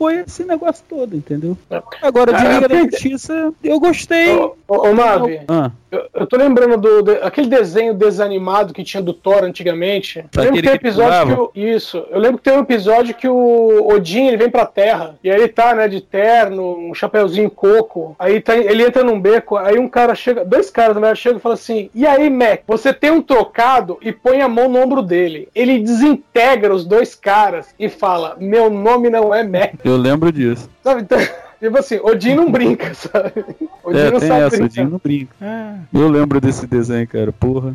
foi esse negócio todo, entendeu? Agora, de Liga da eu- Justiça, eu gostei. Ô, ô, ô Mavi, Ah, Eu, eu tô lembrando do, de- aquele desenho desanimado que tinha do Thor antigamente. Eu lembro que tem um que episódio que o, Isso. Eu lembro que tem um episódio que o Odin ele vem pra Terra. E aí ele tá, né, de terno, um chapeuzinho coco. Aí tá- ele entra num beco. Aí um cara chega. Dois caras, na verdade, chegam e falam assim: E aí, Mac, você tem um trocado e põe a mão no ombro dele. Ele desintegra os dois caras e fala: Meu nome não é Mac. Eu lembro disso. Sabe? Então, tipo assim, Odin não brinca, sabe? Odin É, não tem sabe essa, brincar. Odin não brinca. Ah, Eu lembro desse desenho, cara, porra.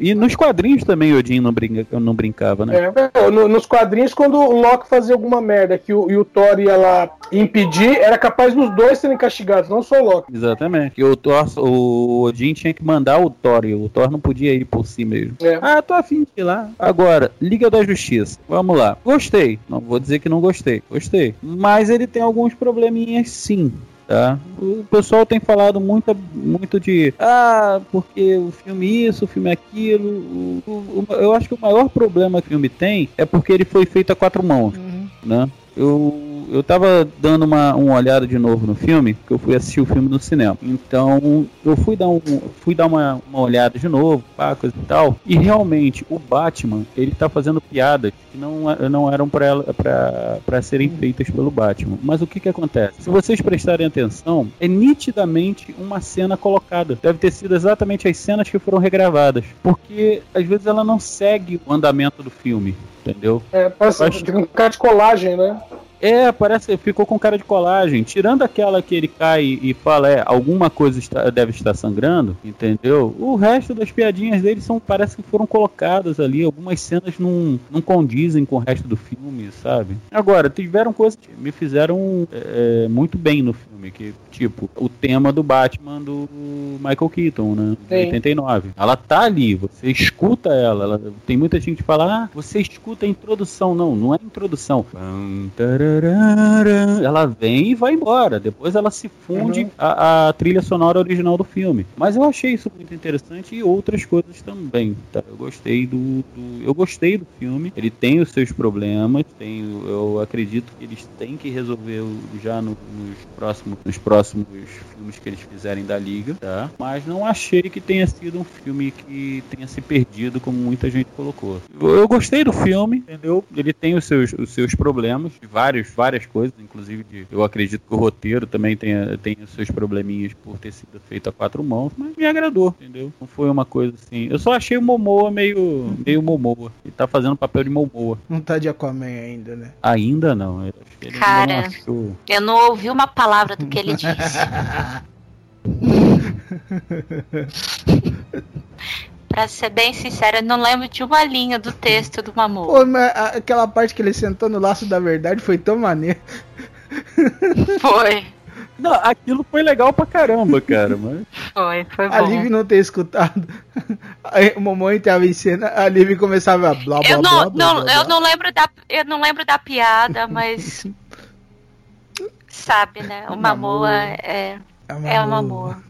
E nos quadrinhos também Odin não, brinca, não brincava, né? É, é, no- nos quadrinhos, quando o Loki fazia alguma merda que o, e o Thor ia lá impedir, era capaz dos dois serem castigados, não só o Loki. Exatamente. E o, Thor, o Odin tinha que mandar o Thor, e o Thor não podia ir por si mesmo. É. Ah, tô afim de ir lá. Agora, Liga da Justiça. Vamos lá. Gostei. Não vou dizer que não gostei. Gostei. Mas ele tem alguns probleminhas sim. Tá? O pessoal tem falado muito, muito de ah, porque o filme isso, o filme aquilo. O- o- o- eu acho que o maior problema que o filme tem é porque ele foi feito a quatro mãos uhum. né? Eu, eu tava dando uma, uma olhada de novo no filme, que eu fui assistir o filme no cinema. Então, eu fui dar, um, fui dar uma, uma olhada de novo, pá, coisa e tal. E realmente, o Batman, ele tá fazendo piadas que não, não eram pra, ela- pra, pra serem feitas pelo Batman. Mas o que que acontece? Se vocês prestarem atenção, é nitidamente uma cena colocada. Deve ter sido exatamente as cenas que foram regravadas. Porque, às vezes, ela não segue o andamento do filme. Entendeu? É, parece acho- tipo um cara de colagem, né? É, parece ficou com cara de colagem. Tirando aquela que ele cai e fala, é, alguma coisa está- deve estar sangrando, entendeu? O resto das piadinhas dele são, parece que foram colocadas ali. Algumas cenas não, não condizem com o resto do filme, sabe? Agora, tiveram coisas que me fizeram é, muito bem no filme, que, tipo, o tema do Batman do Michael Keaton, né? De Sim. 89. Ela tá ali, você escuta ela. ela- tem muita gente que fala, ah, você escuta a introdução. Não, não é introdução. Pam, tararara. Ela vem e vai embora. Depois ela se funde Uhum. a, a trilha sonora original do filme. Mas eu achei isso muito interessante e outras coisas também. tá? Eu gostei do, do- eu gostei do filme. Ele tem os seus problemas. Tem, eu acredito que eles têm que resolver já no- nos próximos próximo, nos próximos filmes que eles fizerem da Liga, tá? Mas não achei que tenha sido um filme que tenha se perdido, como muita gente colocou. Eu, eu gostei do filme, entendeu? Ele tem os seus, os seus problemas, vários, várias coisas, inclusive de, eu acredito que o roteiro também tenha, tenha os seus probleminhas por ter sido feito a quatro mãos, mas me agradou, entendeu? Não foi uma coisa assim. Eu só achei o Momoa meio, meio Momoa. Ele tá fazendo papel de Momoa. Não tá de Aquaman ainda, né? Ainda não. Eu acho que ele Cara. não achou. Eu não ouvi uma palavra do que ele disse. Pra ser bem sincera, eu não lembro de uma linha do texto do Mamu. Pô, mas aquela parte que ele sentou no laço da verdade foi tão maneiro. Foi, Não, aquilo foi legal pra caramba, cara. Mas foi, foi A Liv bom. não ter escutado. Aí o Momô entrava em cena, a Liv começava a blá blá Eu blá, não, blá, não, blá, eu blá. não lembro da, eu não lembro da piada, mas sabe, né? O Mamoa é, é o Mamoa.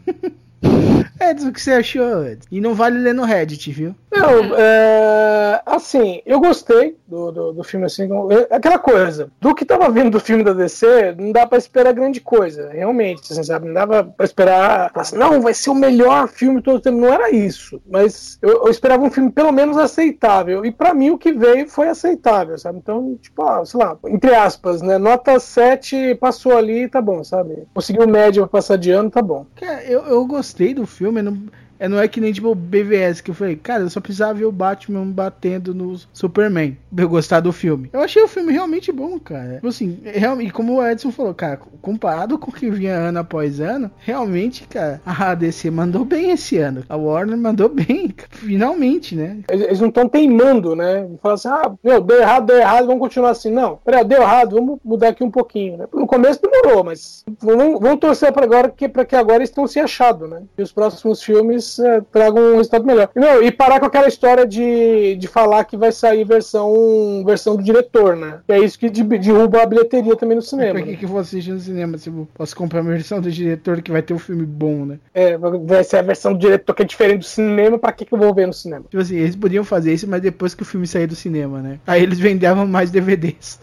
Edson, o que você achou? E não vale ler no Reddit, viu? Não, é, assim, eu gostei do, do, do filme, assim, é aquela coisa, do que tava vindo do filme da DC, não dá pra esperar grande coisa, realmente, assim, sabe, não dava pra esperar, assim, não, vai ser o melhor filme todo o tempo, não era isso, mas eu, eu esperava um filme pelo menos aceitável, e pra mim o que veio foi aceitável, sabe, então, tipo, ah, sei lá, entre aspas, né, nota 7 passou ali, tá bom, sabe, conseguiu média pra passar de ano, tá bom. Eu, eu gostei do filme, não, é, não é que nem tipo BVS, que eu falei, cara, eu só precisava ver o Batman batendo no Superman eu gostar do filme. Eu achei o filme realmente bom, cara. Tipo assim, realmente, como o Edson falou, cara, comparado com o que vinha ano após ano, realmente, cara, a DC mandou bem esse ano. A Warner mandou bem, finalmente, né? Eles, não estão teimando, né? Falar assim, ah, meu, deu errado, deu errado, vamos continuar assim. Não, peraí, deu errado, vamos mudar aqui um pouquinho, né? No começo demorou, mas vamos, vamos torcer para agora que, pra que agora eles tenham se achado, né? E os próximos filmes eh, tragam um resultado melhor. E, meu, e parar com aquela história de, de falar que vai sair versão, versão do diretor, né? Que é isso que de- derruba a bilheteria também no cinema. Pra que, né? que eu vou assistir no cinema se eu posso comprar a versão do diretor que vai ter um filme bom, né? É, vai ser a versão do diretor que é diferente do cinema, pra que, que eu vou ver no cinema? Tipo assim, eles podiam fazer isso, mas depois que o filme sair do cinema, né? Aí eles vendiam mais DVDs.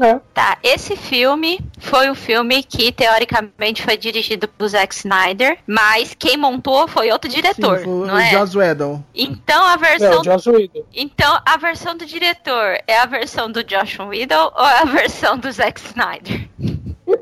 É. Tá, esse filme foi o filme que teoricamente foi dirigido por Zack Snyder, mas quem montou foi outro diretor, Sim, não o é? Joss Whedon. Então a É, versão o Joss Whedon. Então, a versão do diretor é a versão do Josh Whedon ou é a versão do Zack Snyder?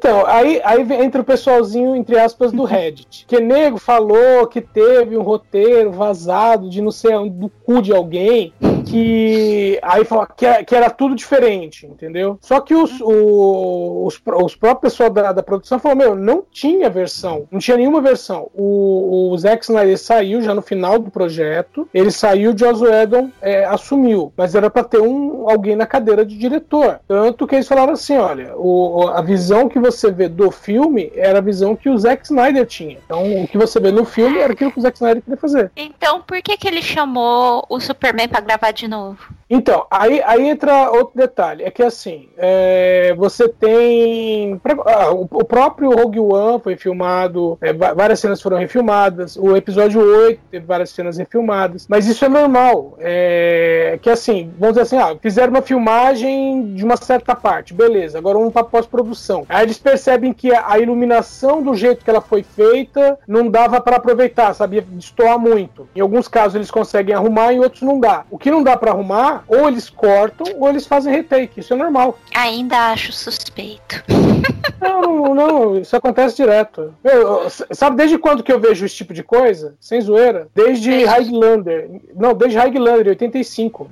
Então, aí, aí entra o pessoalzinho, entre aspas, do Reddit. Que nego falou que teve um roteiro vazado de não sei do cu de alguém, que aí falou que era, que era tudo diferente, entendeu? Só que os, o- os, os próprios pessoal da, da produção falou, meu, não tinha versão, não tinha nenhuma versão. O, o Zack Snyder saiu já no final do projeto, ele saiu, o Joss Whedon é, assumiu, mas era pra ter um, alguém na cadeira de diretor. Tanto que eles falaram assim, olha, o- a visão que você vê do filme era a visão que o Zack Snyder tinha. Então, o que você vê no filme era aquilo que o Zack Snyder queria fazer. Então, por que que ele chamou o Superman pra gravar de novo? Então, aí, aí entra outro detalhe. É que assim, é, você tem. ah, o, o próprio Rogue One foi filmado, é, várias cenas foram refilmadas. O episódio 8 teve várias cenas refilmadas. Mas isso é normal. É, que assim, vamos dizer assim, ah, fizeram uma filmagem de uma certa parte, beleza, agora vamos pra pós-produção. Aí eles percebem que a iluminação do jeito que ela foi feita não dava para aproveitar, sabia destoar muito. Em alguns casos eles conseguem arrumar, em outros não dá. O que não dá para arrumar, ou eles cortam, ou eles fazem retake. Isso é normal. Ainda acho suspeito. Não, não, não, isso acontece direto. Eu- sabe desde quando que eu vejo esse tipo de coisa? Sem zoeira? Desde Desde- Highlander. Não, desde Highlander, 85.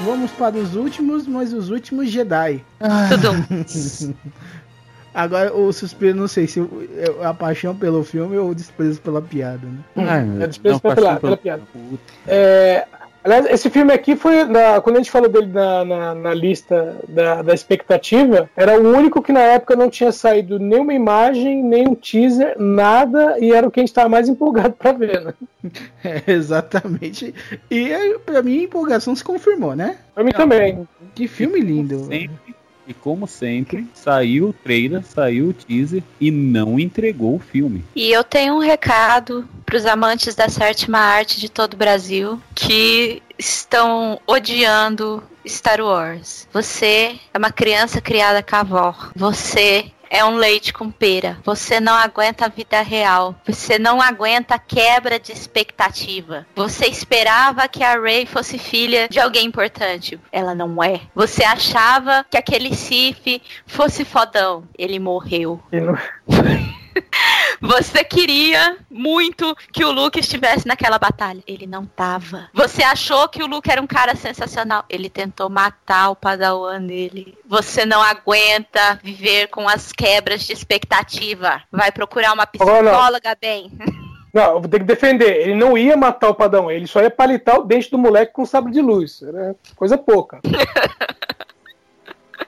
Vamos para os últimos, mas os últimos Jedi. Tudo. Agora, o suspiro, não sei se eu- eu- a paixão pelo filme ou o desprezo pela piada, né? Ai, é desprezo não, pela- pela piada. É, aliás, esse filme aqui foi, na- quando a gente falou dele na, na- na lista da, da expectativa, era o único que na época não tinha saído nenhuma imagem, nem um teaser, nada, e era o que a gente estava mais empolgado para ver, né? É, exatamente. E é, pra mim a empolgação se confirmou, né? Pra mim também. Que filme lindo. Sempre, e como sempre, saiu o trailer, saiu o teaser e não entregou o filme. E eu tenho um recado pros amantes da sétima arte de todo o Brasil, que estão odiando Star Wars. Você é uma criança criada com a avó. Você é um leite com pera. Você não aguenta a vida real. Você não aguenta a quebra de expectativa. Você esperava que a Rey fosse filha de alguém importante. Ela não é. Você achava que aquele Sif fosse fodão. Ele morreu. Você queria muito que o Luke estivesse naquela batalha. Ele não tava. Você achou que o Luke era um cara sensacional. Ele tentou matar o padawan dele. Você não aguenta viver com as quebras de expectativa. Vai procurar uma psicóloga bem. Não, eu vou ter que defender. Ele não ia matar o padrão, ele só ia palitar o dente do moleque com sabre de luz. Era coisa pouca.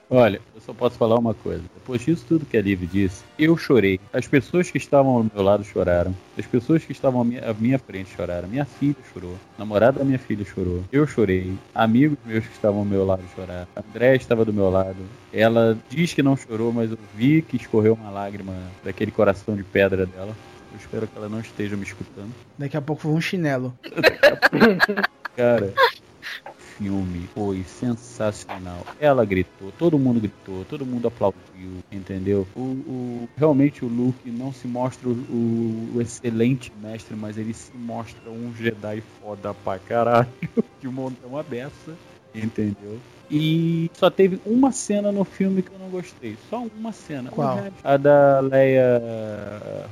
Olha, eu só posso falar uma coisa. Depois disso tudo que a Liv disse, eu chorei. As pessoas que estavam ao meu lado choraram. As pessoas que estavam à minha, à minha frente choraram. Minha filha chorou. A namorada da minha filha chorou. Eu chorei. Amigos meus que estavam ao meu lado choraram. A André estava do meu lado. Ela diz que não chorou, mas eu vi que escorreu uma lágrima daquele coração de pedra dela. Eu espero que ela não esteja me escutando. Daqui a pouco foi um chinelo. Cara, filme foi sensacional. Ela gritou, todo mundo gritou, todo mundo aplaudiu, entendeu? O, o- realmente o Luke não se mostra o, o- excelente mestre, mas ele se mostra um Jedi foda pra caralho, de montão a beça, entendeu? E só teve uma cena no filme que eu não gostei. Só uma cena. Qual? A da Leia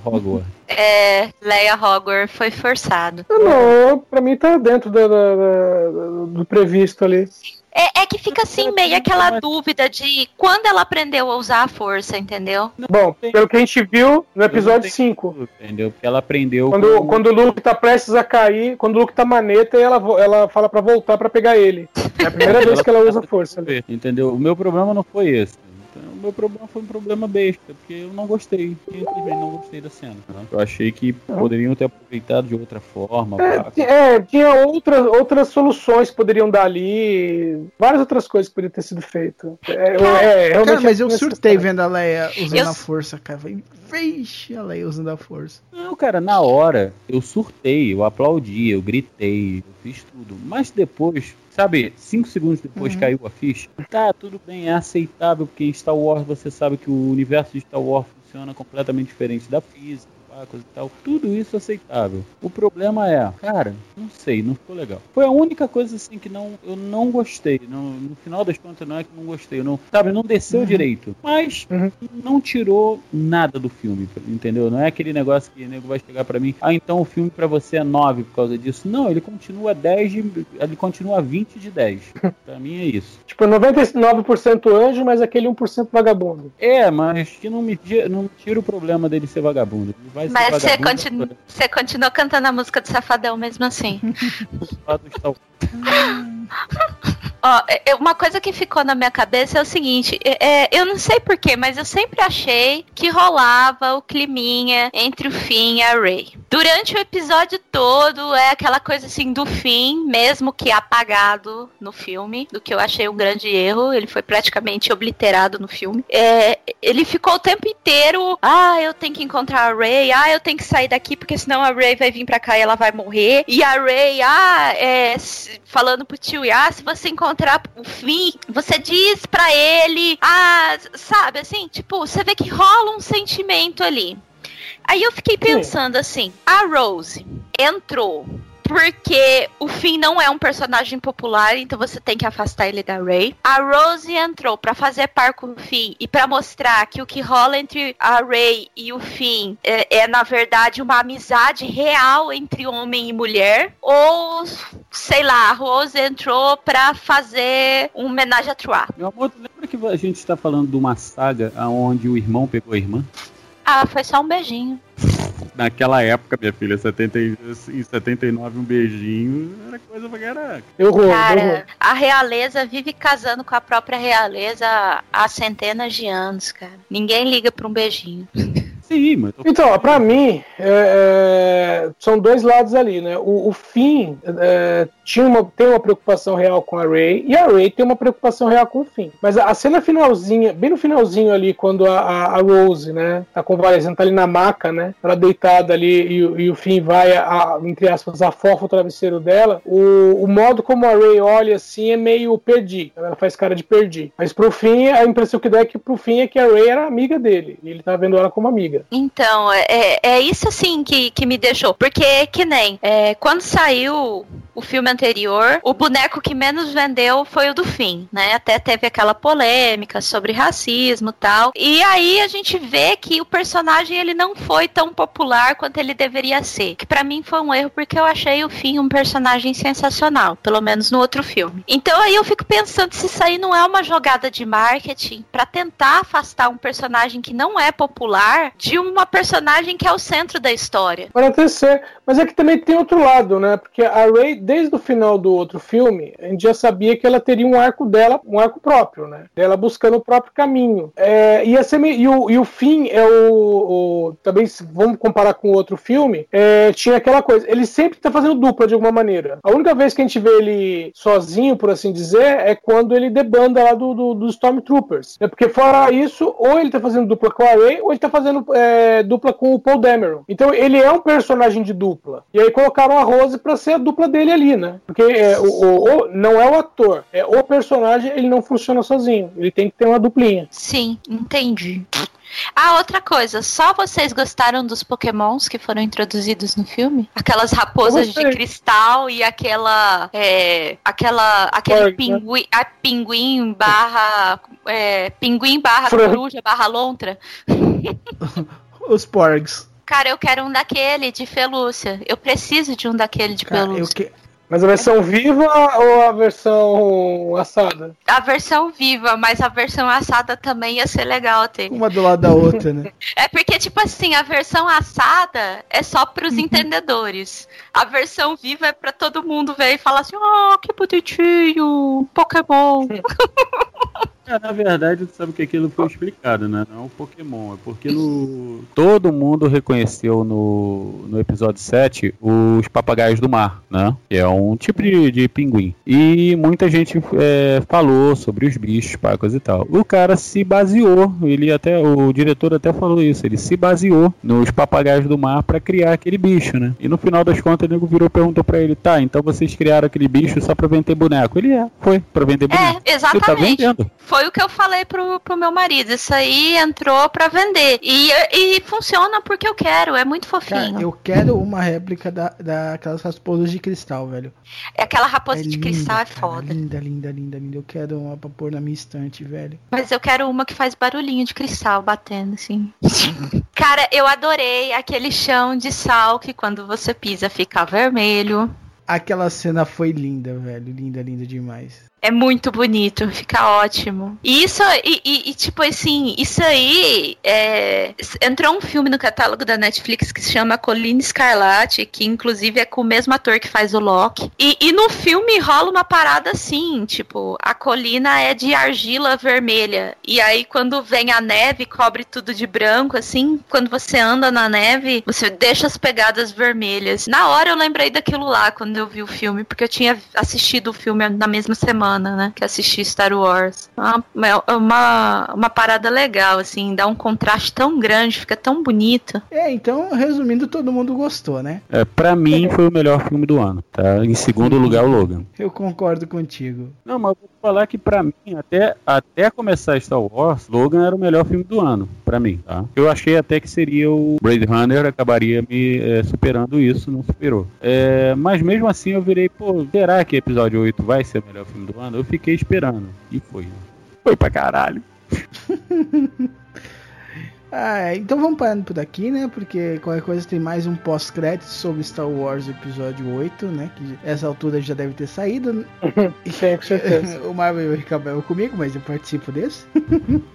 Hogwarts. É, Leia Hogwarts foi forçado. Não, pra mim tá dentro da- da- da- do previsto ali. É, é que fica assim meio aquela dúvida de quando ela aprendeu a usar a força, entendeu? Bom, pelo que a gente viu no episódio tenho 5. Entendeu? Porque ela aprendeu. Quando, com- quando o Luke tá prestes a cair, quando o Luke tá maneta, ela, ela fala pra voltar pra pegar ele. É a primeira vez que ela usa força. ali. Entendeu? O meu problema não foi esse. Meu problema foi um problema besta, porque eu não gostei. Simplesmente não gostei da cena. né? Eu achei que poderiam ter aproveitado de outra forma. É, é, tinha outras, outras soluções que poderiam dar ali, várias outras coisas que poderiam ter sido feitas. É, é, Cara, mas é eu surtei vendo a Leia usando Eu- a força, cara. Vixe, a Leia usando a força. Não, cara, na hora eu surtei, eu aplaudi, eu gritei, eu fiz tudo. Mas depois, sabe, cinco segundos depois caiu a ficha. Tá, tudo bem, é aceitável, porque em Star Wars você sabe que o universo de Star Wars funciona completamente diferente da física. Pá, Coisa e tal. Tudo isso aceitável. O problema é, cara, não sei, não ficou legal. Foi a única coisa assim que não, eu não gostei. No, no final das contas, não é que não gostei. Não, sabe, não desceu direito. Mas Uhum. não tirou nada do filme, entendeu? Não é aquele negócio que o nego vai chegar pra mim, ah, então o filme pra você é 9 por causa disso. Não, ele continua 10 de, ele continua 20 de 10. pra mim é isso. Tipo, 99% anjo, mas aquele 1% vagabundo. É, mas que não me, não me tira o problema dele ser vagabundo. Ele vai ser Mas você continua, você continua cantando a música do Safadão mesmo assim. Ó, é- é uma coisa que ficou na minha cabeça é o seguinte, é, é, eu não sei porquê, mas eu sempre achei que rolava o climinha entre o Finn e a Rey. Durante o episódio todo é aquela coisa assim do Finn, mesmo que apagado no filme, do que eu achei um grande erro, ele foi praticamente obliterado no filme. É, ele ficou o tempo inteiro, ah, eu tenho que encontrar a Rey, ah, eu tenho que sair daqui porque senão a Rey vai vir pra cá e ela vai morrer. E a Rey, ah, é, falando pro tio, ah, se você encontrar o Finn, você diz pra ele, ah, sabe, assim, tipo, você vê que rola um sentimento ali. Aí eu fiquei pensando assim, a Rose entrou porque o Finn não é um personagem popular, então você tem que afastar ele da Rey. A Rose entrou pra fazer par com o Finn e pra mostrar que o que rola entre a Rey e o Finn é, é, na verdade uma amizade real entre homem e mulher. Ou sei lá, a Rose entrou pra fazer um homenagem a Trois. Meu amor, lembra que a gente está falando de uma saga onde o irmão pegou a irmã? Ah, foi só um beijinho. Naquela época, minha filha, 70, e- em 79, um beijinho era coisa pra caraca. Eu vou, eu vou. Cara, a realeza vive casando com a própria realeza há centenas de anos, cara. Ninguém liga pra um beijinho. Mas. Então, pra mim, é, é, são dois lados ali, né? O, o Finn é, tinha uma, tem uma preocupação real com a Ray e a Ray tem uma preocupação real com o Finn. Mas a, a cena finalzinha, bem no finalzinho ali, quando a, a, a Rose, né, tá convalescendo, tá ali na maca, né? Ela deitada ali e, e o Finn vai, a, entre aspas, afofa o travesseiro dela. O, o modo como a Ray olha assim é meio perdi. Ela faz cara de perdi. Mas pro Finn, a impressão que dá é que pro Finn é que a Ray era amiga dele. E ele tá vendo ela como amiga. Então, é, é isso assim que, que me deixou. Porque, que nem, é, quando saiu o filme anterior, o boneco que menos vendeu foi o do fim, né? Até teve aquela polêmica sobre racismo e tal. E aí a gente vê que o personagem ele não foi tão popular quanto ele deveria ser. Que para mim foi um erro porque eu achei o fim um personagem sensacional, pelo menos no outro filme. Então aí eu fico pensando se isso aí não é uma jogada de marketing para tentar afastar um personagem que não é popular de uma personagem que é o centro da história. Pode até ser, mas é que também tem outro lado, né? Porque a Ray, desde o final do outro filme, a gente já sabia que ela teria um arco dela, um arco próprio, né? Dela buscando o próprio caminho. É, ser meio, e, o, e o fim é o, o Também, vamos comparar com o outro filme, é, tinha aquela coisa. Ele sempre tá fazendo dupla de alguma maneira. A única vez que a gente vê ele sozinho, por assim dizer, é quando ele debanda lá do, do, do Stormtroopers. É porque fora isso, ou ele tá fazendo dupla com a Ray, ou ele tá fazendo é, dupla com o Paul Dameron. Então ele é um personagem de dupla. E aí colocaram a Rose pra ser a dupla dele ali, né? Porque é, o, o, o- não é o ator, é o personagem, ele não funciona sozinho. Ele tem que ter uma duplinha. Sim, entendi. Ah, outra coisa, só vocês gostaram dos pokémons que foram introduzidos no filme? Aquelas raposas Eu de cristal e aquela. É, aquela. aquele Porg, né? pinguim. A pinguim barra. É, pinguim barra Frango. coruja barra lontra. Os porgs. Cara, eu quero um daquele de pelúcia. Eu preciso de um daquele de Cara, eu pelúcia. que... Mas a versão viva ou a versão assada? A versão viva, mas a versão assada também ia ser legal ter. Uma do lado da outra, né? É porque, tipo assim, a versão assada é só pros Uhum. entendedores. A versão viva é pra todo mundo ver e falar assim: oh, que bonitinho, Pokémon. É, na verdade, tu sabe que aquilo foi explicado, né? Não é um Pokémon, é porque no... todo mundo reconheceu no, no episódio 7 os papagaios do mar, né? Que é um tipo de, de pinguim. E muita gente é, falou sobre os bichos, pacas e tal. O cara se baseou, ele até, o diretor até falou isso, ele se baseou nos papagaios do mar pra criar aquele bicho, né? E no final das contas, o nego virou e perguntou pra ele, tá, então vocês criaram aquele bicho só pra vender boneco? Ele é, foi, pra vender boneco. É, Ele tá exatamente. vendendo. Foi o que eu falei pro, pro meu marido. Isso aí entrou pra vender. E, e funciona porque eu quero. É muito fofinho. Cara, eu quero uma réplica da, daquelas raposas de cristal, velho. É aquela raposa de linda, cristal é cara, foda. Linda, linda, linda, linda. Eu quero uma pra pôr na minha estante, velho. Mas eu quero uma que faz barulhinho de cristal batendo, assim. Cara, eu adorei aquele chão de sal que quando você pisa fica vermelho. Aquela cena foi linda, velho. Linda, linda demais. É muito bonito, fica ótimo. E isso, e, e- e, tipo assim, isso aí, é, entrou um filme no catálogo da Netflix que se chama Colina Escarlate, que inclusive é com o mesmo ator que faz o Loki. E, e no filme rola uma parada assim, tipo, a colina é de argila vermelha. E aí quando vem a neve, cobre tudo de branco, assim, quando você anda na neve, você deixa as pegadas vermelhas. Na hora eu lembrei daquilo lá, quando eu vi o filme, porque eu tinha assistido o filme na mesma semana, né? Que assisti Star Wars. Uma, é uma, uma parada legal, assim, dá um contraste tão grande, fica tão bonito. É, então, resumindo, todo mundo gostou, né? É, pra mim foi o melhor filme do ano, tá? Em segundo lugar, o Logan. Eu concordo contigo. Não, mas eu vou falar que pra mim, até, até começar Star Wars, Logan era o melhor filme do ano, pra mim, tá? Eu achei até que seria o Blade Runner, acabaria me é, superando isso, não superou. É, mas mesmo assim eu virei, pô, será que episódio 8 vai ser o melhor filme do ano? Eu fiquei esperando, e foi. Foi pra caralho. Ah, então vamos parando por aqui, né? Porque qualquer coisa tem mais um pós-crédito sobre Star Wars Episódio 8, né? Que essa altura já deve ter saído. Sim, com certeza. o Marvel acabou comigo, mas eu participo desse.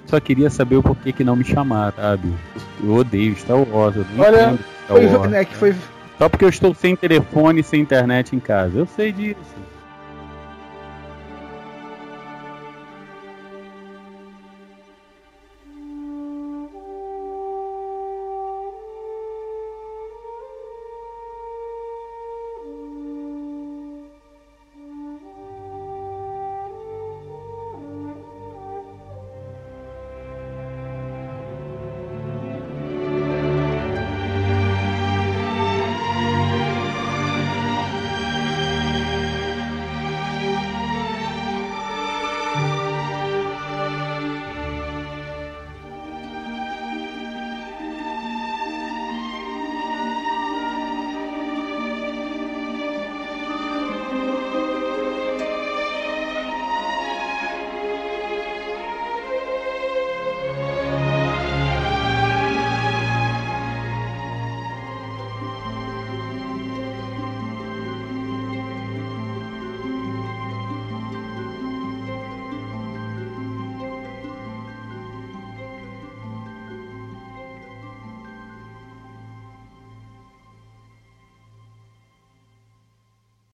Só queria saber o porquê que não me chamaram, sabe? Eu odeio Star Wars, eu não Olha, Star Foi, Wars. né, que foi, Só porque eu estou sem telefone e sem internet em casa. Eu sei disso.